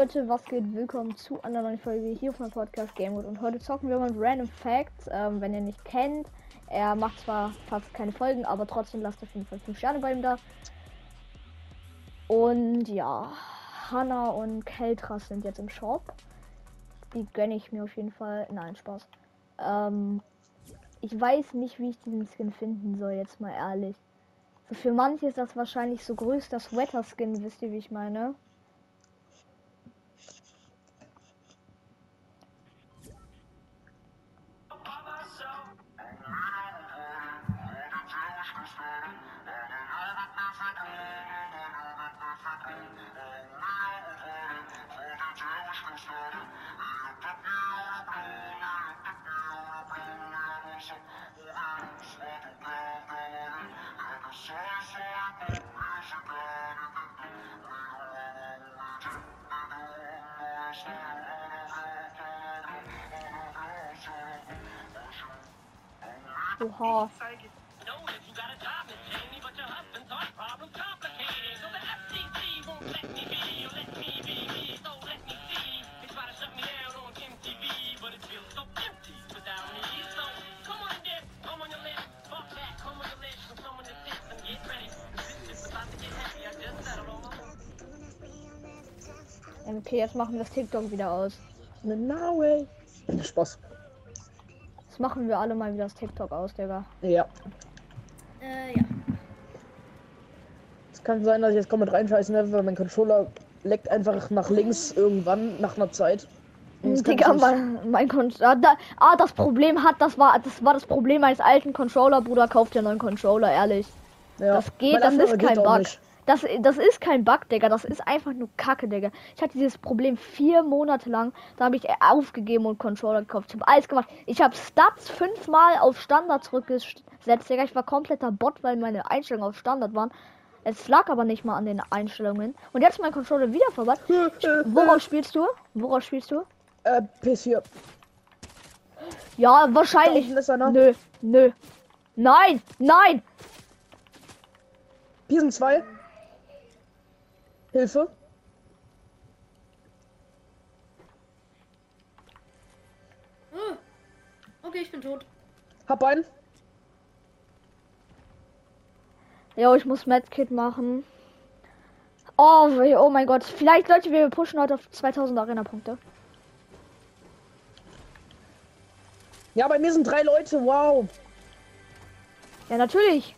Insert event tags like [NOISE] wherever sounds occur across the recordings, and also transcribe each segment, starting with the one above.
Leute, was geht? Willkommen zu einer neuen Folge hier auf meinem Podcast Gamewood und heute zocken wir mal Random Facts. Ähm, wenn ihr nicht kennt, er macht zwar fast keine Folgen, aber trotzdem lasst auf jeden Fall 5 Sterne bei ihm da. Und ja, Hanna und Keltras sind jetzt im Shop. Die gönne ich mir auf jeden Fall. Nein, Spaß. Ähm, ich weiß nicht, wie ich diesen Skin finden soll, jetzt mal ehrlich. Für manche ist das wahrscheinlich so größter Sweater-Skin, wisst ihr, wie ich meine? Oha. Okay, jetzt machen wir das TikTok wieder aus. No way. Spaß. Das machen wir alle mal wieder das TikTok aus, Digga. Ja. Äh, ja. Es kann sein, dass ich jetzt komplett reinscheißen werde, weil mein Controller leckt einfach nach links irgendwann nach einer Zeit. Digga, mein, mein Controller. Da, ah, das Problem hat, das war, das war das Problem meines alten Controller, Bruder. Kauft dir einen neuen Controller, ehrlich. ja. Das geht, Mein das ist kein Bug. nicht. Das, das ist kein Bug, Digga. Das ist einfach nur Kacke, Digga. Ich hatte dieses Problem vier Monate lang. Da habe ich aufgegeben und Controller gekauft. Ich habe alles gemacht. Ich habe Stats fünfmal auf Standard zurückgesetzt, Digga. Ich war kompletter Bot, weil meine Einstellungen auf Standard waren. Es lag aber nicht mal an den Einstellungen. Und jetzt mein Controller wieder vorbei. Worauf spielst du? Worauf spielst du? Äh, PS4. Ja, wahrscheinlich. einer. Nö, nö. Nein, nein. Hier sind zwei. Hilfe. Oh. Okay, ich bin tot. Hab einen. Ja, ich muss Medkit machen. Oh, oh mein Gott. Vielleicht, Leute, wir pushen heute auf 2000 Arena-Punkte. Ja, bei mir sind drei Leute. Wow. Ja, natürlich.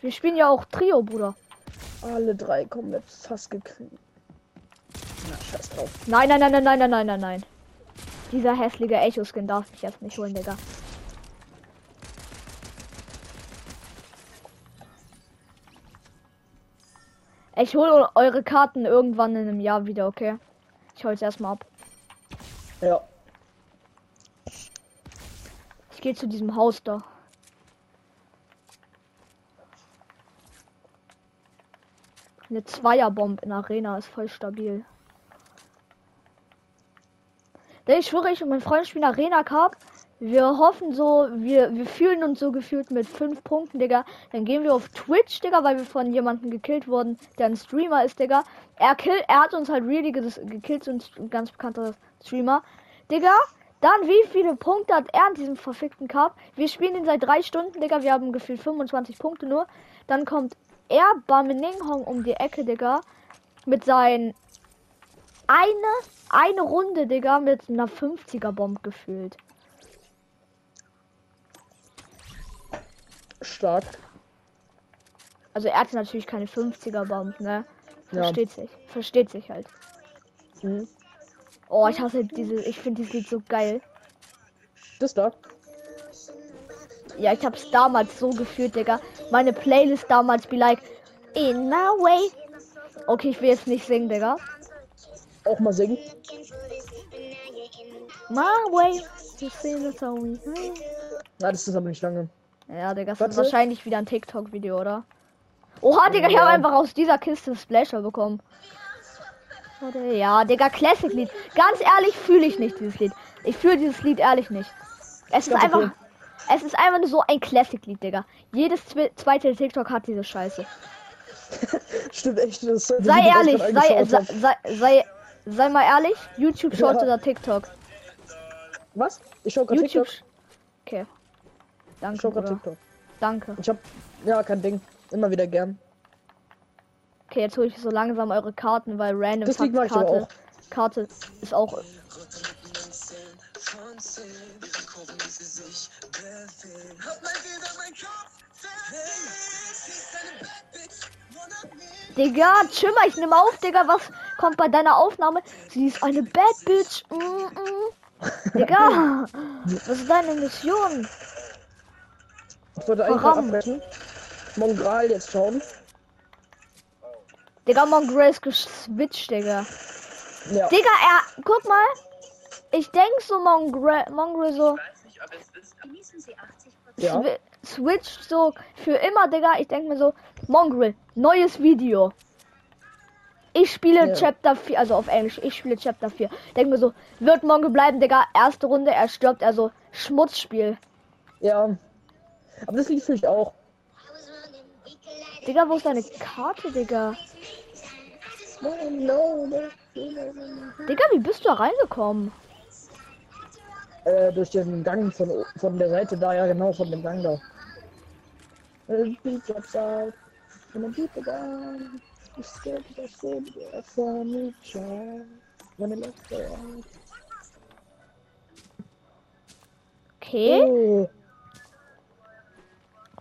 Wir spielen ja auch Trio, Bruder. Alle drei komplett fast gekriegt. Na, scheiß drauf. Nein, nein, nein, nein, nein, nein, nein, nein, nein. Dieser hässliche Echo-Skin darf mich jetzt nicht holen, Digga. Ich hole eure Karten irgendwann in einem Jahr wieder, okay? Ich hole es erstmal ab. Ja. Ich gehe zu diesem Haus da. Eine Zweierbomb in Arena ist voll stabil. Denn ich schwöre, ich und mein Freund spielen Arena Cup. Wir hoffen so, wir, wir fühlen uns so gefühlt mit fünf Punkten, Digga. Dann gehen wir auf Twitch, Digga, weil wir von jemandem gekillt wurden, der ein Streamer ist, Digga. Er, kill, er hat uns halt really gekillt, so ein ganz bekannter Streamer. Digga, dann wie viele Punkte hat er in diesem verfickten Cup? Wir spielen ihn seit drei Stunden, Digga. Wir haben gefühlt 25 Punkte nur. Dann kommt er, Bameninghong, um die Ecke, Digga. Mit seinen eine, eine Runde, Digga, mit einer 50er Bomb gefühlt. Stark. Also er hatte natürlich keine 50er Bomb, ne? Ja. Versteht sich. Versteht sich halt. Mhm. Oh, ich hasse diese, ich finde dieses Lied so geil. Das da. Ja, ich hab's damals so gefühlt, Digga. Meine Playlist damals be like, in my way. Okay, ich will jetzt nicht singen, Digga. Auch mal singen. My way. Na, das ist aber nicht lange. Ja, Digga, das Warte. ist wahrscheinlich wieder ein TikTok-Video, oder? Oha, Digga, ich habe einfach aus dieser Kiste Splasher bekommen. Ja, Digga, Classic-Lied. Ganz ehrlich fühle ich nicht dieses Lied. Ich fühle dieses Lied ehrlich nicht. Es ist einfach. Es ist einfach nur so ein Classic-Lied, Digga. Jedes zwe zweite TikTok hat diese Scheiße. [LAUGHS] Stimmt echt. Das Sei ehrlich, sei, sei, sei, sei, sei mal ehrlich, YouTube Short Ja. oder TikTok? Was? Ich schau grad YouTube. TikTok. Okay. Ich Danke, schau grad Bruder. TikTok. Danke. Ich hab. Ja, kein Ding. Immer wieder gern. Okay, jetzt hole ich so langsam eure Karten, weil Random Das ich aber Karte, auch. Karte ist auch. Digga, Schimmer, ich nehme auf, Digga, was kommt bei deiner Aufnahme? Sie ist eine Bad Bitch. Mm -mm. Digga, [LAUGHS] was ist deine Mission? Ich wollte eigentlich abbrechen. Mongral jetzt schauen. Digga, Mongrel ist geswitcht, Digga. Ja. Digga, er, guck mal. Ich denk so Mongrel, Mongrel so Genießen Sie 80 Ja. Swi- switcht so für immer, Digga. Ich denk mir so, Mongrel, neues Video. Ich spiele Ja. Chapter 4, also auf Englisch, ich spiele Chapter 4. Denk mir so, wird Mongrel bleiben, Digga. Erste Runde, er stirbt, also Schmutzspiel. Ja. Aber das Lied fühle ich auch. Digga, wo ist deine Karte, Digga? Digga, wie bist du da reingekommen? Äh, durch den Gang von, von der Seite da, ja genau, von dem Gang da. Beat drops out. When the gun, you scared to say the for me, child. When I left the out. Okay, Oh,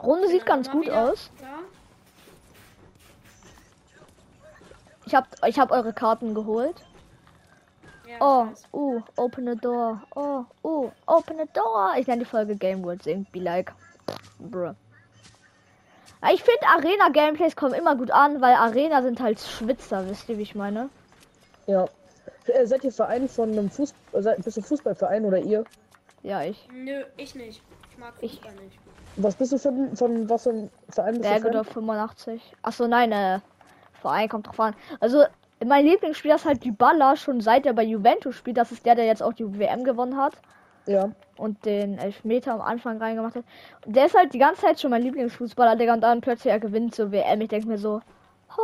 Runde sieht ganz gut wieder- aus. Ja. Ich hab, ich hab eure Karten geholt. Ja, Oh, uh, open a door. Oh, uh, open a door. Ich nenne die Folge Game World Sing. Be like. Bruh. Ja, Ich finde Arena Gameplays kommen immer gut an, weil Arena sind halt Schwitzer, wisst ihr, wie ich meine? ja. Äh, seid ihr Verein von einem Fußball, seid, bist du Fußballverein oder ihr? Ja, ich. Nö, ich nicht. Ich mag Ich- Fußball nicht. Was bist du von, von was für einem Verein bist du Fan? Bergedorf 85. Achso, nein, äh, Verein kommt drauf an. Also, mein Lieblingsspieler ist halt Dybala, schon seit er bei Juventus spielt. Das ist der, der jetzt auch die WM gewonnen hat. Ja. und den Elfmeter am Anfang reingemacht hat. Und der ist halt die ganze Zeit schon mein Lieblingsfußballer, Digga, und dann plötzlich er gewinnt zur WM. Ich denke mir so, oh.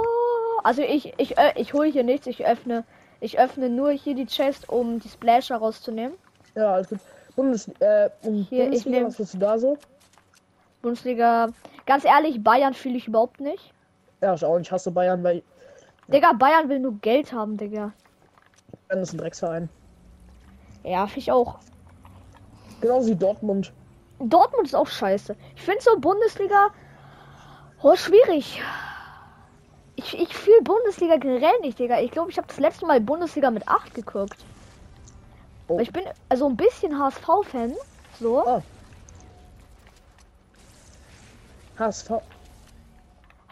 also ich, ich, ö- ich hole hier nichts, ich öffne, ich öffne nur hier die Chest, um die Splasher rauszunehmen. Ja, alles gut. Bundes, äh, und Hier, ich Bundesliga, was bist du da so? Bundesliga, ganz ehrlich, Bayern fühle ich überhaupt nicht. Ja, ich auch nicht. Hasse Bayern, weil Digga, Bayern will nur Geld haben, Digga. Bayern ist ein Drecksverein. Ja, ich auch. Genauso wie Dortmund. Dortmund ist auch scheiße. Ich finde so Bundesliga oh, schwierig. Ich, ich fühle Bundesliga generell nicht, Digga. Ich glaube, ich habe das letzte Mal Bundesliga mit 8 geguckt. Oh. Ich bin also ein bisschen HSV-Fan. So. Ah. HSV.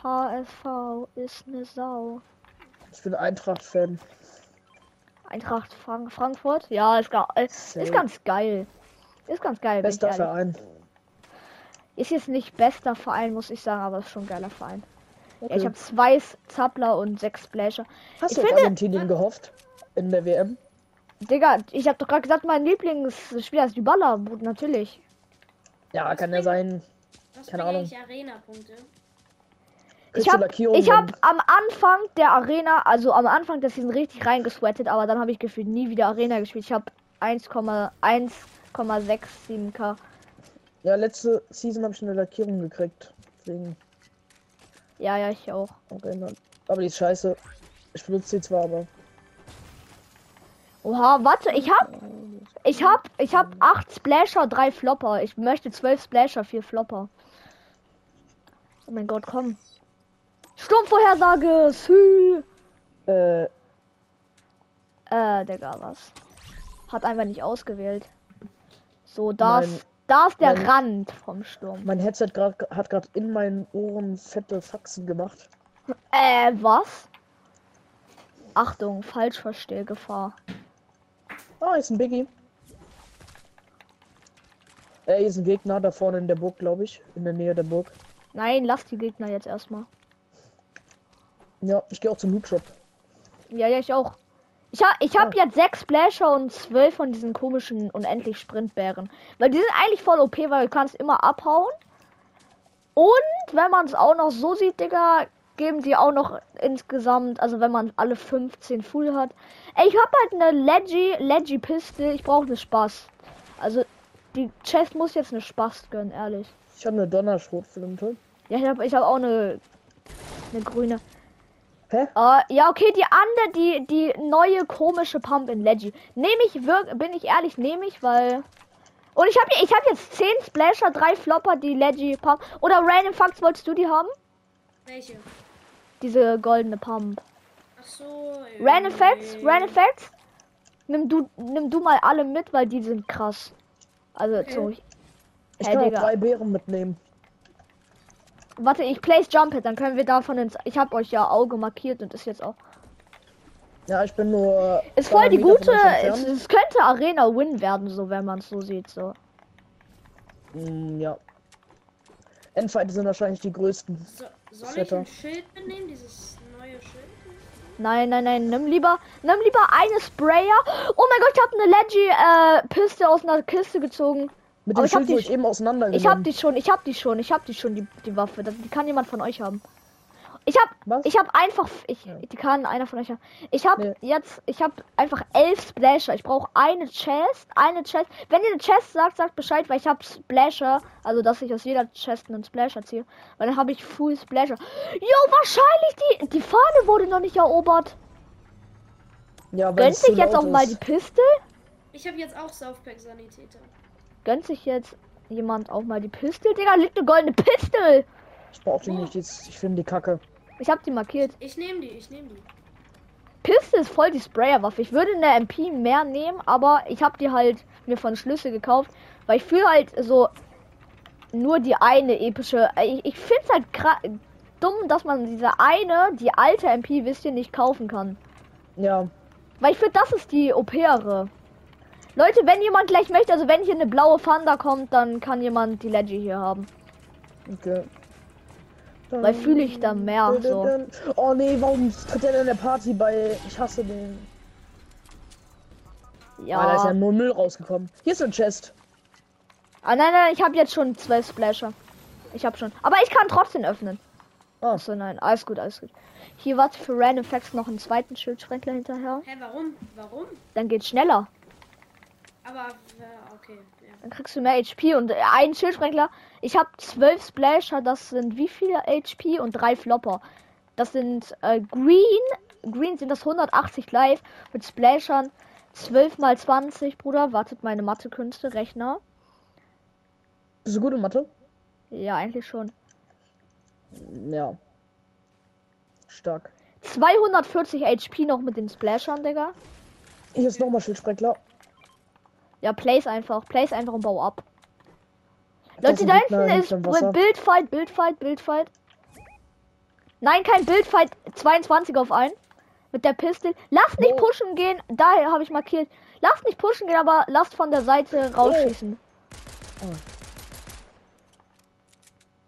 HSV ist eine Sau. Ich bin Eintracht-Fan. Eintracht Frank Frankfurt? Ja, ist, ga äh, ist ganz geil. Ist ganz geil. Bester. Verein. Ist jetzt nicht bester Verein, muss ich sagen, aber ist schon ein geiler Verein. Ja, Okay. ich habe zwei Zappler und sechs Splasher. Hast ich du auf finde- Argentinien gehofft? In der WM? Digga, ich habe doch gerade gesagt, mein Lieblingsspieler ist Dybala, Bruder, natürlich. Ja, kann ja sein. Was Keine Ahnung. eigentlich Arena-Punkte? Ich habe hab am Anfang der Arena, also am Anfang der Season richtig reingesweatet, aber dann habe ich gefühlt nie wieder Arena gespielt. Ich habe 1,1,67k. Ja, letzte Season habe ich eine Lackierung gekriegt. Deswegen Ja, ja, ich auch. Arena. Aber die ist scheiße. Ich benutze sie zwar, aber. Oha, warte, ich hab ich hab ich hab 8 Splasher, 3 Flopper. Ich möchte 12 Splasher, 4 Flopper. Oh mein Gott, komm. Sturmvorhersage. Sü. Äh, Äh, Digga, was? Hat einfach nicht ausgewählt. So, da ist, da ist der mein- Rand vom Sturm. mein Headset grad, hat gerade in meinen Ohren fette Faxen gemacht. Äh, was? Achtung, Falschverstehgefahr. Ah, hier ist ein Biggie. Äh, ist ein Gegner da vorne in der Burg, glaube ich. In der Nähe der Burg. Nein, lass die Gegner jetzt erstmal. Ja, ich gehe auch zum Loot Shop. Ja, ja, ich auch. Ich hab, ich hab Ah. jetzt sechs Splasher und zwölf von diesen komischen unendlich Sprintbären. Weil die sind eigentlich voll OP, weil du kannst immer abhauen. Und wenn man es auch noch so sieht, Digga, geben die auch noch insgesamt, also wenn man alle 15 Full hat. Ey, ich habe halt eine Leggy, Leggy Piste. Ich brauche eine Spaß. Also die Chest muss jetzt eine Spaß gönnen, ehrlich. Ich habe eine Donnerschrotflinte. Ja, ich habe ich hab auch eine, eine grüne. Hä? Äh, ja, okay, die andere, die, die neue komische Pump in Leggy. Nehme ich wirklich, bin ich ehrlich, nehme ich, weil. Und ich habe ich hab jetzt 10 Splasher, 3 Flopper, die Leggy Pump. Oder Random Facts, wolltest du die haben? Welche? Diese goldene Pump. Ach so. Random Facts, äh, Random Facts. Nimm du, nimm du mal alle mit, weil die sind krass. Also, Okay. so. Ich Hä, kann auch Digga. drei Beeren mitnehmen. Warte, ich place Jump dann können wir davon ins. Ich habe euch ja Auge markiert und ist jetzt auch. Ja, ich bin nur. Ist voll 200 die gute. Es, es könnte Arena Win werden, so wenn man es so sieht, so. Mm, ja. Endfights sind wahrscheinlich die größten. So, soll ich ein Schild mitnehmen? Dieses neue Schild? Nein, nein, nein, nimm lieber, nimm lieber eine Sprayer. Oh mein Gott, ich habe eine Leggy äh, Piste aus einer Kiste gezogen. Mit Aber dem ich hab Schild, wo die- ich eben auseinandergenommen. Ich hab die schon, ich hab die schon, ich hab die schon, die, die Waffe. Das, die kann jemand von euch haben. Ich hab, Was? ich hab einfach, ich, Ja. die kann einer von euch haben. Ich hab Nee. jetzt, ich hab einfach elf Splasher. Ich brauche eine Chest, eine Chest. Wenn ihr eine Chest sagt, sagt Bescheid, weil ich hab Splasher, also dass ich aus jeder Chest einen Splasher ziehe. Weil dann habe ich Full Splasher. Jo, wahrscheinlich die, die Fahne wurde noch nicht erobert. Ja, weil Gönnt sich jetzt auch mal ist. die Piste? Ich habe jetzt auch Southpack Sanitäter. Gönnt sich jetzt jemand auch mal die Pistol? Digga, liegt eine goldene Pistol. Ich brauch die nicht, jetzt- ich finde die Kacke. Ich hab die markiert. Ich nehme die, ich nehme die. Piste ist voll die Sprayer-Waffe. Ich würde eine MP mehr nehmen, aber ich habe die halt mir von Schlüssel gekauft, weil ich fühle halt so nur die eine epische. Ich, ich finde es halt dumm, dass man diese eine, die alte MP, wisst ihr, nicht kaufen kann. Ja, Weil ich finde, das ist die OPere. Leute, wenn jemand gleich möchte, also wenn hier eine blaue Thunder kommt, dann kann jemand die Leggy hier haben. okay. Weil fühle ich da mehr so. Oh nee, warum tritt der denn in der Party bei. Ich hasse den. Ja. Ah, da ist ja nur Müll rausgekommen. Hier ist ein Chest. Ah nein, nein, ich habe jetzt schon zwölf Splasher. Ich habe schon. Aber ich kann trotzdem öffnen. Ah. Achso, nein, alles gut, alles gut. Hier warte für Random Facts noch einen zweiten Schildsprenkler hinterher. Hä, warum? Warum? Dann geht's schneller. Aber, okay. Ja. Dann kriegst du mehr HP und äh, einen Schildsprenkler. Ich habe zwölf Splasher, das sind wie viele HP und drei Flopper. Das sind äh, Green. Green sind das 180 live mit Splashern 12 mal 20, Bruder. Wartet meine Mathekünste, Rechner. Bist du gut in Mathe? Ja, eigentlich schon. Ja. Stark. 240 HP noch mit den Splashern, Digga. Hier ist nochmal Schildsprenkler. Ja, place einfach. Place einfach und bau ab. Das Leute, da hinten ist. Bildfight, Bildfight, Bildfight. Nein, kein Bildfight. 22 auf einen. Mit der Pistole. Lasst nicht Wow. pushen gehen. Daher habe ich markiert. Lasst nicht pushen gehen, aber lasst von der Seite rausschießen.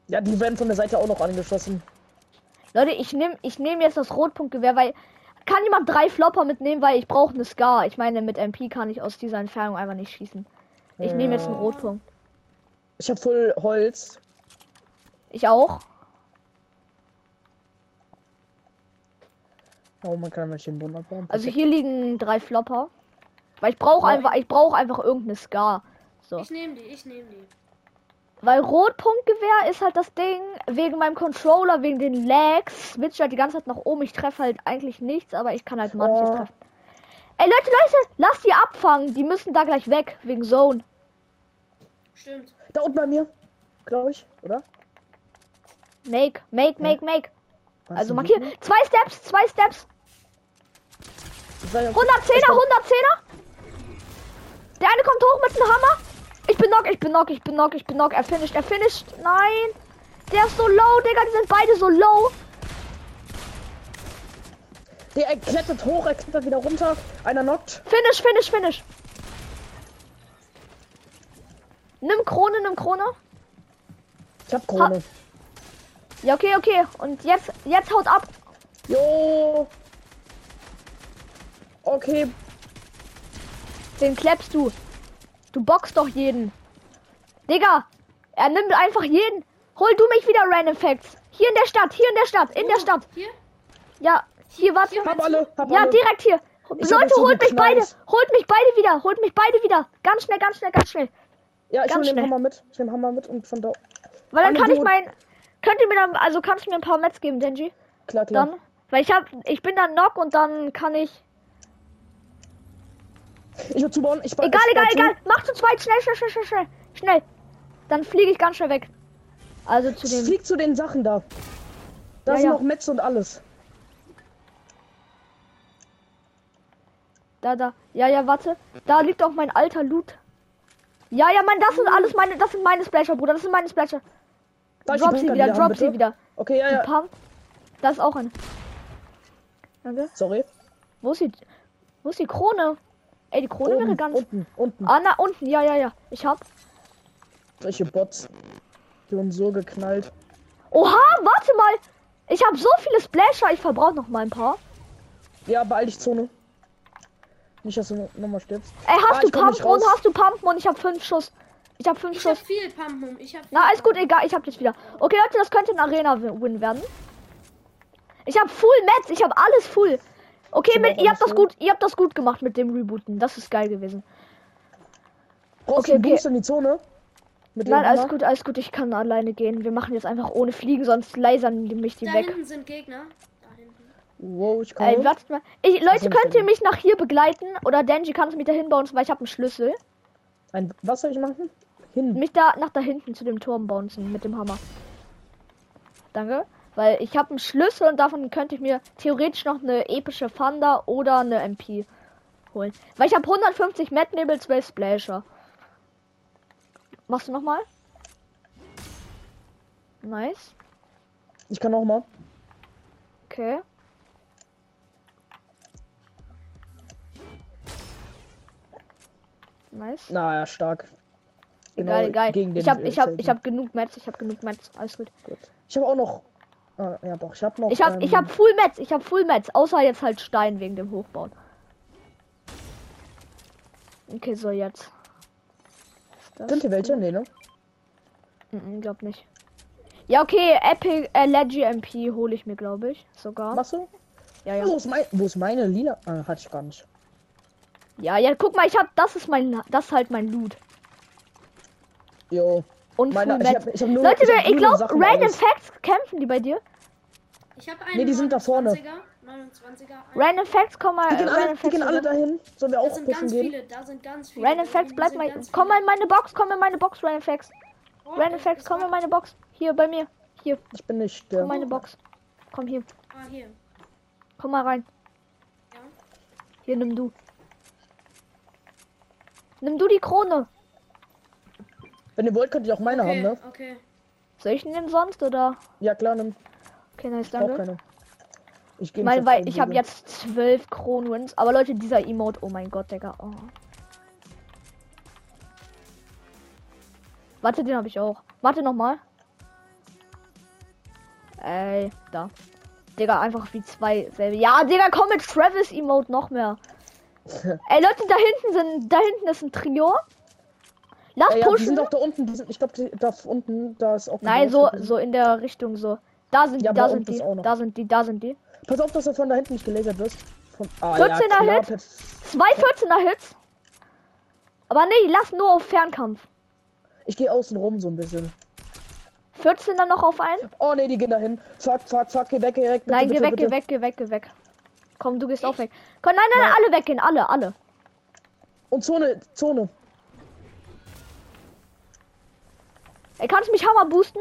Ja, die werden von der Seite auch noch angeschossen. Leute, ich nehme ich nehm jetzt das Rotpunktgewehr, weil. Kann jemand drei Flopper mitnehmen, weil ich brauche eine Scar. Ich meine, mit MP kann ich aus dieser Entfernung einfach nicht schießen. Ich nehme jetzt einen Ja. Rotpunkt. Ich habe voll Holz. Ich auch. Oh, man kann nicht den Wunder bauen. Also hier liegen drei Flopper. Weil ich brauche Ja. einfach, ich brauche einfach irgendeine Scar. So. Ich nehme die, ich nehme die. Weil Rotpunktgewehr ist halt das Ding, wegen meinem Controller, wegen den Lags, switcht halt die ganze Zeit nach oben. Ich treffe halt eigentlich nichts, aber ich kann halt manches Oh. treffen. Ey Leute, Leute, lasst die abfangen. Die müssen da gleich weg, wegen Zone. Stimmt. Da unten bei mir. Glaube ich, oder? Make, make, make, make. Was Also sind markier. die? Zwei Steps, zwei Steps. Ich weiß nicht, 110er, 110er. Der eine kommt hoch mit dem Hammer. Ich bin knock, ich bin knock, ich bin knock, ich bin knock. Er finisht, er finisht. Nein. Der ist so low, Digga. Die sind beide so low. Der er klettert hoch, er klettert wieder runter. Einer knockt. Finish, finish, finish. Nimm Krone, nimm Krone. Ich hab Krone. Ja, okay, okay. Und jetzt, jetzt haut ab. Jo. Okay, Den klappst du. Du boxst doch jeden. Digga, er nimmt einfach jeden. Hol du mich wieder, Random Facts. Hier in der Stadt, hier in der Stadt, in der Oh, Stadt. Hier? Ja, hier, warte. Hier, Hab alle, hab Ja, alle. direkt hier. Ich Leute, so holt mich geknallt. beide. Holt mich beide wieder. Holt mich beide wieder. Ganz schnell, ganz schnell, ganz schnell. Ja, ich ganz hol den. Hammer mit. Ich nehm Hammer mit und von da. Weil dann kann ich gut. mein. Könnt ihr mir dann. Also kannst du mir ein paar Mets geben, Denji? Klar, klar. Dann. Weil ich hab. Ich bin dann Knock und dann kann ich. Ich will zubauen. Ich baue- Egal, ich egal, zu. egal. Mach zu zweit. Schnell, schnell, schnell, schnell, schnell. Schnell. Dann fliege ich ganz schnell weg. Also zu dem. Flieg zu den Sachen da. Da Ja, sind ja. noch Metz und alles. Da, da. Ja, ja, warte. Da liegt auch mein alter Loot. Ja, ja, Mann, das sind alles meine. Das sind meine Splasher, Bruder. Das sind meine Splasher. Darf Drop sie wieder, haben, drop sie wieder. Okay, ja, ja. Pump. Das ist auch eine. Danke. Sorry. Wo ist die. Wo ist die Krone? Ey, die Krone wäre ganz. unten, unten. Ah, na, unten. Ja, ja, ja. Ich hab. Solche Bots. Die wurden so geknallt. Oha, warte mal. Ich habe so viele Splasher. Ich verbrauche noch mal ein paar. Ja, beeil dich, Zone. Nicht, dass du nochmal stirbst. Ey, hast Ah, du Pumpen und hast du Pumpen und ich habe fünf Schuss. Ich habe fünf Ich hab Schuss. viel Pumpen. Ich hab Na, viel alles gut, Pumpen. egal. Ich hab das wieder. Okay, Leute, das könnte ein Arena-Win werden. Ich habe Full Mets. Ich habe alles full. Okay, mit, ihr habt das gut. Ihr habt das gut gemacht mit dem Rebooten. Das ist geil gewesen. Brauchst Okay, du okay. In die Zone? Mit Nein, dem alles gut, alles gut. Ich kann alleine gehen. Wir machen jetzt einfach ohne Fliegen, sonst lasern die mich die Da weg. hinten sind Gegner. Da hinten. Wow, ich kann. Ey, wartet mal. Ich, Leute, könnt ihr mich nach hier begleiten? Oder Denji kann es mich dahin bauen, weil ich habe einen Schlüssel. Ein, was soll ich machen? Hin. Mich da nach da hinten zu dem Turm bouncen mit dem Hammer. Danke. Weil ich habe einen Schlüssel und davon könnte ich mir theoretisch noch eine epische Thunder oder eine MP holen. Weil ich habe 150 Mad Nebel, 12 Splasher. Machst du noch mal? Nice. Ich kann noch mal. Okay. Nice. Na ja, stark. Genau, gegen den Ich hab, ich hab, ich hab genug Mats, ich hab genug Mats. Alles gut. Gut. Ich habe auch noch. Ah, ja, doch, ich habe noch. Ich hab, ich ähm, hab Full Mats, ich hab Full Mats, außer jetzt halt Stein wegen dem Hochbauen. Okay, so jetzt. Sind hier welche? Nee, ne? Mhm, glaub nicht. Ja, okay, Epic äh, Leggy MP hole ich mir, glaube ich. Sogar. Machst du? Ja, ja. Wo ist, mein, wo ist meine lila? Ah, hatte ich gar nicht. Ja, ja, guck mal, ich hab, das ist mein, das ist halt mein Loot. Jo. Und Meine, Full ich hab, ich hab nur, Leute, ich ich glaube, Random. Facts kämpfen die bei dir. Ich habe einen Nee, die sind da vorne. 29er. 29er. einen- Random Facts, komm mal. Die gehen äh, alle, die gehen alle dahin. Sollen wir Da auch sind pushen ganz gehen? viele, da sind ganz viele. Random Facts, bleib mal. Komm mal in meine Box, komm in meine Box, Random Facts. Oh, Random Facts, komm in meine Box. Hier bei mir. Hier, Ich bin nicht komm der. in meine Box. Komm hier, Ah, hier. komm mal rein. Ja. Hier, nimm du. Nimm du die Krone. Wenn ihr wollt, könnt ihr auch meine haben, Okay, ne? okay. Soll ich den sonst oder? Ja, klar, nimm. Okay, nice, danke. keine. Ich gehe Ich meine, weil ich habe jetzt zwölf Kronwins. Aber Leute, dieser Emote, oh mein Gott, Digga. Oh. Warte, den habe ich auch. Warte nochmal. Ey, da. Digga, einfach wie zwei selbe. Ja, Digga, komm mit Travis Emote noch mehr. [LAUGHS] Ey, Leute, da hinten sind, da hinten ist ein Trio. Lass Ja, ja, die pushen. sind doch da unten. Die sind, ich glaube, da unten, da ist auch. Nein, ein so, so in der Richtung so. Da sind die, Ja, da sind die, da sind die, da sind die. Pass auf, dass du von da hinten nicht gelasert wirst. Von, ah, 14er klar, Hit. Zwei 14er Hits. Aber nee, lass nur auf Fernkampf. Ich gehe außen rum so ein bisschen. 14er noch auf einen? Oh ne, die gehen dahin. Fuck, fuck, fuck, geh weg, geh weg. Bitte, Nein, bitte, geh weg, bitte. geh weg, geh weg, geh weg. Komm, du gehst auch weg. Komm, nein, nein, nein, alle weggehen, alle, alle. Und Zone, Zone. Ey, kannst du mich Hammer boosten?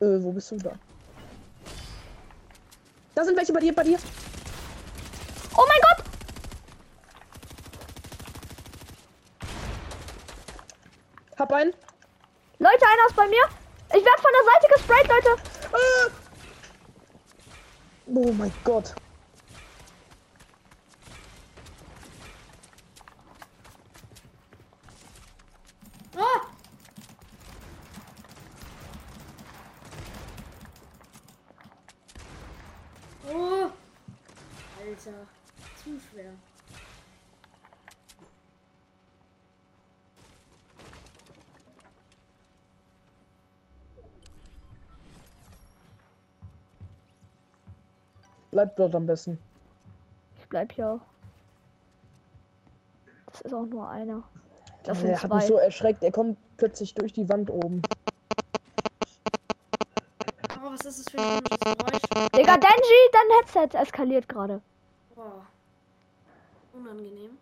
Äh, wo bist du da? Da sind welche bei dir, bei dir. Oh mein Gott! Hab einen. Leute, einer ist bei mir. Ich werde von der Seite gesprayt, Leute. Ah! Oh mein Gott. Ah! Oh! Alter, zu schwer. Bleibt dort am besten. Ich bleib hier auch. Das ist auch nur einer. Das sind er hat mich zwei. so erschreckt. Er kommt plötzlich durch die Wand oben. Oh, was ist das für ein komisches Geräusch? Digga, Denji, dein Headset eskaliert gerade. Boah. Unangenehm.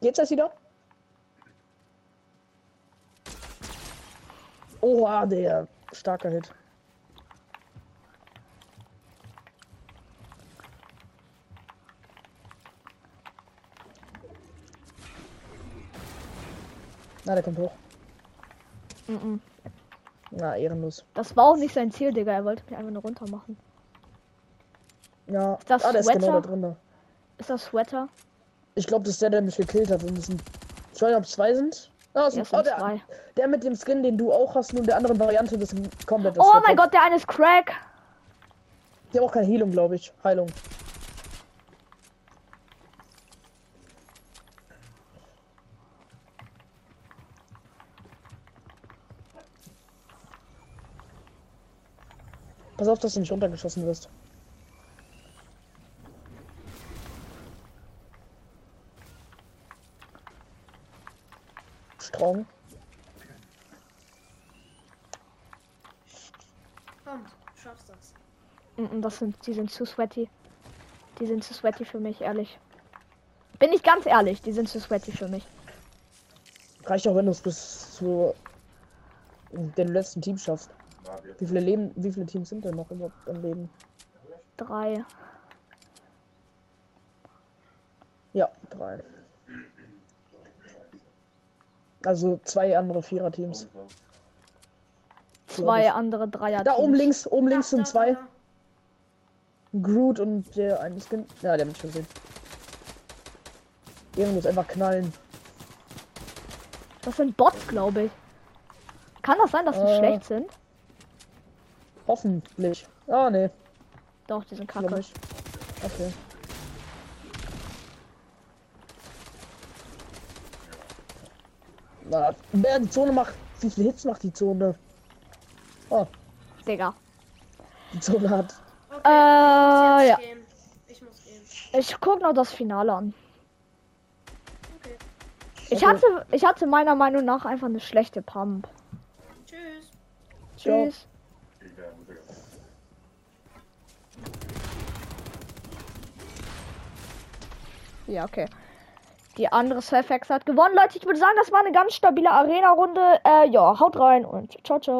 Geht's das wieder? Oha, der starker Hit. Na, der kommt hoch. Mhm. Na, ehrenlos. Das war auch nicht sein Ziel, Digga. Er wollte mich einfach nur runter machen. Ja, Ist das ah, der ist genau da Sweater? drin. Ist das Sweater? Ich glaube, das ist der, der mich gekillt hat. Das sind, ich weiß nicht, ob es zwei sind. Ah, es Ja, oh, der, zwei. der mit dem Skin, den du auch hast, nur der anderen Variante, das komplett Oh mein Gott, der eine ist Crack. Der auch keine Heilung, glaube ich. Heilung. Pass auf, dass du nicht runtergeschossen wirst. Strong. Komm, du schaffst das. Das sind, die sind zu sweaty. Die sind zu sweaty für mich, ehrlich. Bin ich ganz ehrlich, die sind zu sweaty für mich. Reicht auch, wenn du es bis zu den letzten Team schaffst. Wie viele Leben, wie viele Teams sind denn noch überhaupt am Leben? Drei. Ja, drei. Also zwei andere Vierer-Teams. Zwei andere Dreier. Da oben links, oben Da, links da, sind da, zwei. da. Groot und der eine Skin. Ja, der hat mich schon gesehen. Irgendwo muss einfach knallen. Das sind Bots, glaube ich. Kann das sein, dass sie Äh. schlecht sind? Hoffentlich. Ah, nee, Doch, die sind kacke. Okay. Na, wer die Zone macht, wie viele Hits macht die Zone? Oh, Digga. die Zone hat. Okay, Äh, ja. gehen. Ich muss gehen. Ich guck noch das Finale an. Okay. Ich hatte, ich hatte meiner Meinung nach einfach eine schlechte Pump. Tschüss. Tschüss. Ja, okay. Die andere Surfax hat gewonnen, Leute. Ich würde sagen, das war eine ganz stabile Arena-Runde. Äh, ja, haut rein und ciao, ciao.